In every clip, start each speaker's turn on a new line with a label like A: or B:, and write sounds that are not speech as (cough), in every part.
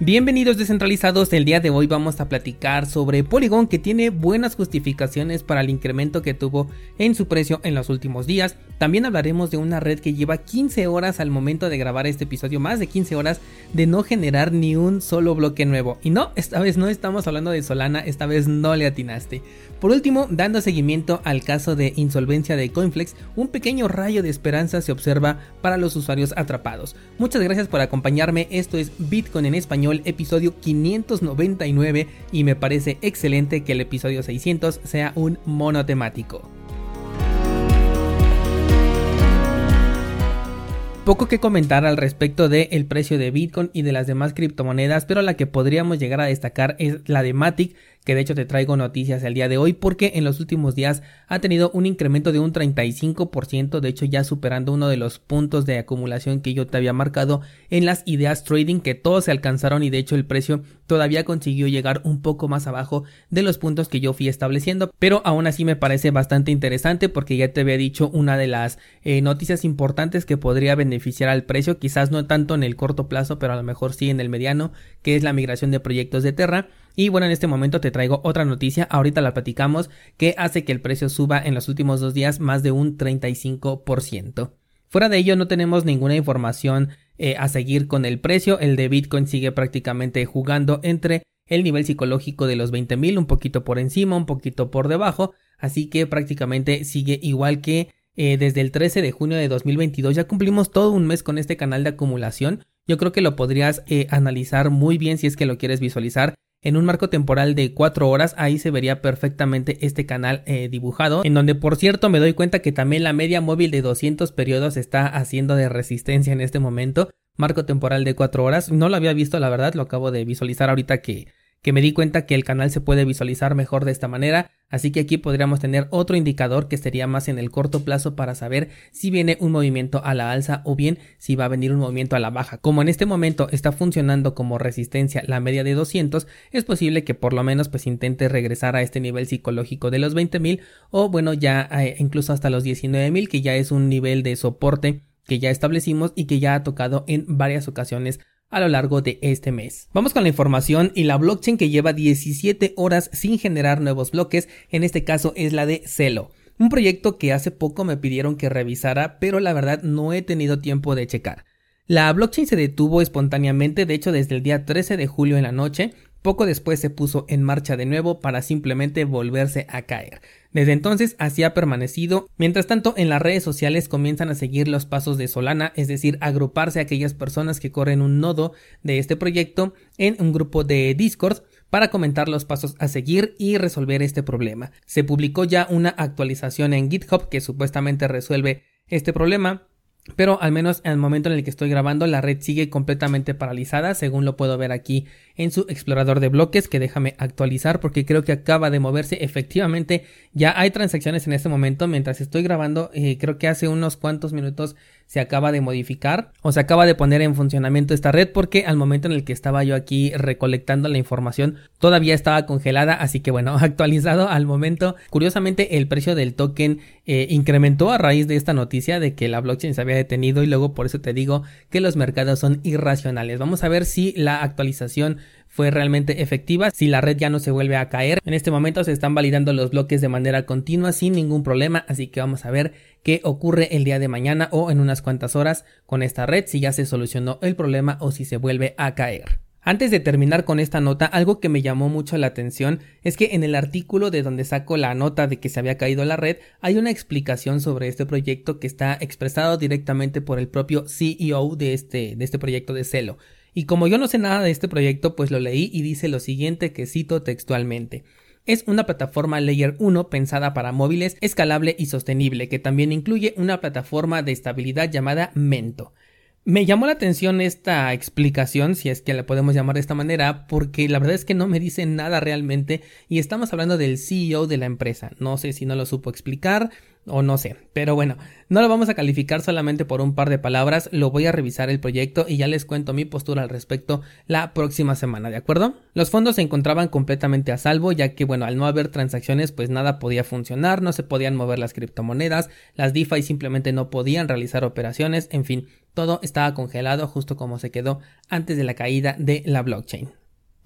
A: Bienvenidos descentralizados, el día de hoy vamos a platicar sobre Polygon que tiene buenas justificaciones para el incremento que tuvo en su precio en los últimos días. También hablaremos de una red que lleva 15 horas al momento de grabar este episodio, más de 15 horas de no generar ni un solo bloque nuevo. Y no, esta vez no estamos hablando de Solana, esta vez no le atinaste. Por último, dando seguimiento al caso de insolvencia de Coinflex, un pequeño rayo de esperanza se observa para los usuarios atrapados. Muchas gracias por acompañarme, esto es Bitcoin en español episodio 599 y me parece excelente que el episodio 600 sea un monotemático. Poco que comentar al respecto del precio de Bitcoin y de las demás criptomonedas, pero la que podríamos llegar a destacar es la de Matic, que de hecho te traigo noticias el día de hoy porque en los últimos días ha tenido un incremento de un 35%, de hecho ya superando uno de los puntos de acumulación que yo te había marcado en las ideas trading que todos se alcanzaron y de hecho el precio todavía consiguió llegar un poco más abajo de los puntos que yo fui estableciendo, pero aún así me parece bastante interesante porque ya te había dicho una de las eh, noticias importantes que podría beneficiar al precio, quizás no tanto en el corto plazo, pero a lo mejor sí en el mediano, que es la migración de proyectos de Terra y bueno, en este momento te traigo otra noticia, ahorita la platicamos, que hace que el precio suba en los últimos dos días más de un 35%. Fuera de ello no tenemos ninguna información eh, a seguir con el precio, el de Bitcoin sigue prácticamente jugando entre el nivel psicológico de los 20.000, un poquito por encima, un poquito por debajo, así que prácticamente sigue igual que eh, desde el 13 de junio de 2022, ya cumplimos todo un mes con este canal de acumulación, yo creo que lo podrías eh, analizar muy bien si es que lo quieres visualizar en un marco temporal de 4 horas, ahí se vería perfectamente este canal eh, dibujado, en donde por cierto me doy cuenta que también la media móvil de 200 periodos está haciendo de resistencia en este momento, marco temporal de 4 horas, no lo había visto la verdad, lo acabo de visualizar ahorita que que me di cuenta que el canal se puede visualizar mejor de esta manera, así que aquí podríamos tener otro indicador que sería más en el corto plazo para saber si viene un movimiento a la alza o bien si va a venir un movimiento a la baja. Como en este momento está funcionando como resistencia la media de 200, es posible que por lo menos pues intente regresar a este nivel psicológico de los 20.000 o bueno ya eh, incluso hasta los 19.000 que ya es un nivel de soporte que ya establecimos y que ya ha tocado en varias ocasiones a lo largo de este mes. Vamos con la información y la blockchain que lleva 17 horas sin generar nuevos bloques, en este caso es la de Celo. Un proyecto que hace poco me pidieron que revisara, pero la verdad no he tenido tiempo de checar. La blockchain se detuvo espontáneamente, de hecho desde el día 13 de julio en la noche, poco después se puso en marcha de nuevo para simplemente volverse a caer. Desde entonces así ha permanecido. Mientras tanto, en las redes sociales comienzan a seguir los pasos de Solana, es decir, agruparse aquellas personas que corren un nodo de este proyecto en un grupo de Discord para comentar los pasos a seguir y resolver este problema. Se publicó ya una actualización en GitHub que supuestamente resuelve este problema, pero al menos en el momento en el que estoy grabando la red sigue completamente paralizada según lo puedo ver aquí en su explorador de bloques que déjame actualizar porque creo que acaba de moverse. Efectivamente ya hay transacciones en este momento. Mientras estoy grabando eh, creo que hace unos cuantos minutos se acaba de modificar o se acaba de poner en funcionamiento esta red porque al momento en el que estaba yo aquí recolectando la información todavía estaba congelada así que bueno (laughs) actualizado al momento. Curiosamente el precio del token eh, incrementó a raíz de esta noticia de que la blockchain se había detenido y luego por eso te digo que los mercados son irracionales. Vamos a ver si la actualización fue realmente efectiva si la red ya no se vuelve a caer. En este momento se están validando los bloques de manera continua sin ningún problema, así que vamos a ver qué ocurre el día de mañana o en unas cuantas horas con esta red, si ya se solucionó el problema o si se vuelve a caer. Antes de terminar con esta nota, algo que me llamó mucho la atención es que en el artículo de donde saco la nota de que se había caído la red, hay una explicación sobre este proyecto que está expresado directamente por el propio CEO de este, de este proyecto de Celo. Y como yo no sé nada de este proyecto, pues lo leí y dice lo siguiente que cito textualmente. Es una plataforma Layer 1 pensada para móviles, escalable y sostenible, que también incluye una plataforma de estabilidad llamada Mento. Me llamó la atención esta explicación, si es que la podemos llamar de esta manera, porque la verdad es que no me dice nada realmente y estamos hablando del CEO de la empresa. No sé si no lo supo explicar o no sé. Pero bueno, no lo vamos a calificar solamente por un par de palabras, lo voy a revisar el proyecto y ya les cuento mi postura al respecto la próxima semana, ¿de acuerdo? Los fondos se encontraban completamente a salvo, ya que bueno, al no haber transacciones, pues nada podía funcionar, no se podían mover las criptomonedas, las DeFi simplemente no podían realizar operaciones, en fin, todo estaba congelado justo como se quedó antes de la caída de la blockchain.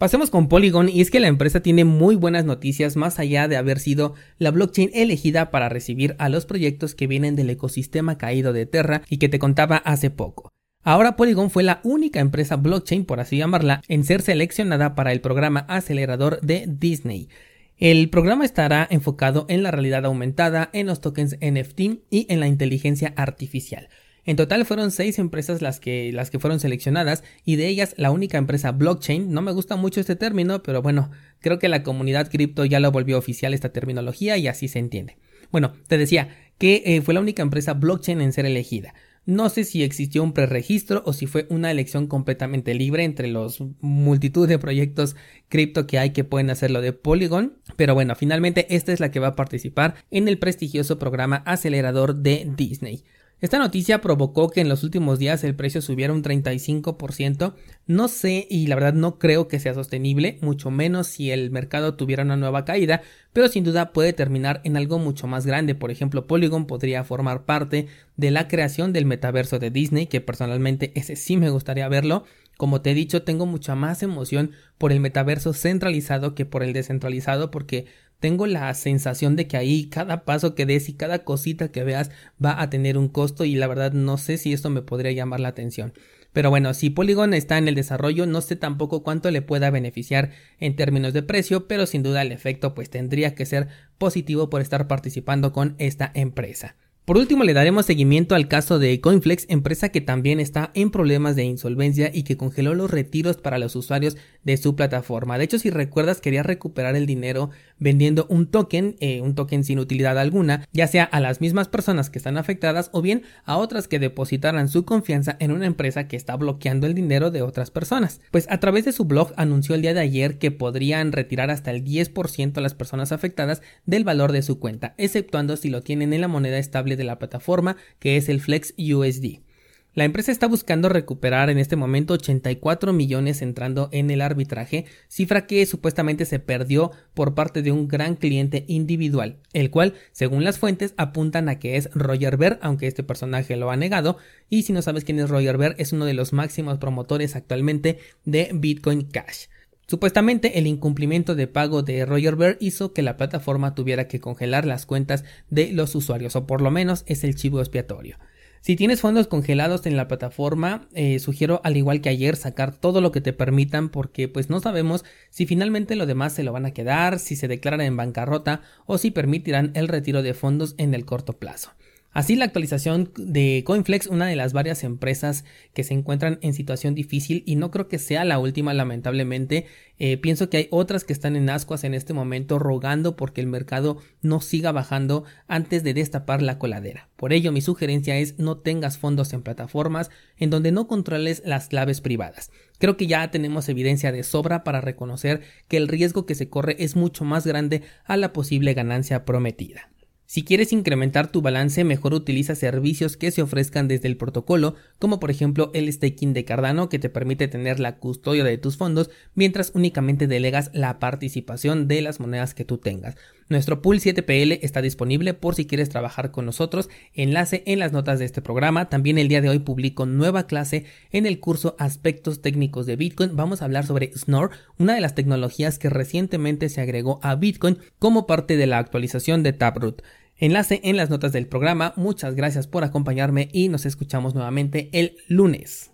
A: Pasemos con Polygon y es que la empresa tiene muy buenas noticias más allá de haber sido la blockchain elegida para recibir a los proyectos que vienen del ecosistema caído de Terra y que te contaba hace poco. Ahora Polygon fue la única empresa blockchain, por así llamarla, en ser seleccionada para el programa acelerador de Disney. El programa estará enfocado en la realidad aumentada, en los tokens NFT y en la inteligencia artificial. En total fueron seis empresas las que, las que fueron seleccionadas y de ellas la única empresa blockchain, no me gusta mucho este término, pero bueno, creo que la comunidad cripto ya lo volvió oficial esta terminología y así se entiende. Bueno, te decía que eh, fue la única empresa blockchain en ser elegida. No sé si existió un preregistro o si fue una elección completamente libre entre los multitud de proyectos cripto que hay que pueden hacerlo de Polygon, pero bueno, finalmente esta es la que va a participar en el prestigioso programa acelerador de Disney. Esta noticia provocó que en los últimos días el precio subiera un 35%. No sé y la verdad no creo que sea sostenible, mucho menos si el mercado tuviera una nueva caída, pero sin duda puede terminar en algo mucho más grande. Por ejemplo, Polygon podría formar parte de la creación del metaverso de Disney, que personalmente ese sí me gustaría verlo. Como te he dicho, tengo mucha más emoción por el metaverso centralizado que por el descentralizado porque tengo la sensación de que ahí cada paso que des y cada cosita que veas va a tener un costo y la verdad no sé si esto me podría llamar la atención. Pero bueno, si Polygon está en el desarrollo, no sé tampoco cuánto le pueda beneficiar en términos de precio, pero sin duda el efecto pues tendría que ser positivo por estar participando con esta empresa. Por último, le daremos seguimiento al caso de Coinflex, empresa que también está en problemas de insolvencia y que congeló los retiros para los usuarios de su plataforma. De hecho, si recuerdas, quería recuperar el dinero vendiendo un token, eh, un token sin utilidad alguna, ya sea a las mismas personas que están afectadas o bien a otras que depositaran su confianza en una empresa que está bloqueando el dinero de otras personas. Pues a través de su blog anunció el día de ayer que podrían retirar hasta el 10% a las personas afectadas del valor de su cuenta, exceptuando si lo tienen en la moneda estable de la plataforma, que es el Flex USD. La empresa está buscando recuperar en este momento 84 millones entrando en el arbitraje, cifra que supuestamente se perdió por parte de un gran cliente individual, el cual, según las fuentes, apuntan a que es Roger Ver, aunque este personaje lo ha negado, y si no sabes quién es Roger Ver, es uno de los máximos promotores actualmente de Bitcoin Cash. Supuestamente el incumplimiento de pago de Roger Ver hizo que la plataforma tuviera que congelar las cuentas de los usuarios, o por lo menos es el chivo expiatorio. Si tienes fondos congelados en la plataforma, eh, sugiero al igual que ayer sacar todo lo que te permitan porque pues no sabemos si finalmente lo demás se lo van a quedar, si se declaran en bancarrota o si permitirán el retiro de fondos en el corto plazo. Así la actualización de Coinflex, una de las varias empresas que se encuentran en situación difícil y no creo que sea la última lamentablemente, eh, pienso que hay otras que están en ascuas en este momento rogando porque el mercado no siga bajando antes de destapar la coladera. Por ello mi sugerencia es no tengas fondos en plataformas en donde no controles las claves privadas. Creo que ya tenemos evidencia de sobra para reconocer que el riesgo que se corre es mucho más grande a la posible ganancia prometida. Si quieres incrementar tu balance, mejor utiliza servicios que se ofrezcan desde el protocolo, como por ejemplo el staking de Cardano, que te permite tener la custodia de tus fondos mientras únicamente delegas la participación de las monedas que tú tengas. Nuestro pool 7PL está disponible por si quieres trabajar con nosotros. Enlace en las notas de este programa. También el día de hoy publico nueva clase en el curso Aspectos técnicos de Bitcoin. Vamos a hablar sobre Snore, una de las tecnologías que recientemente se agregó a Bitcoin como parte de la actualización de Taproot. Enlace en las notas del programa. Muchas gracias por acompañarme y nos escuchamos nuevamente el lunes.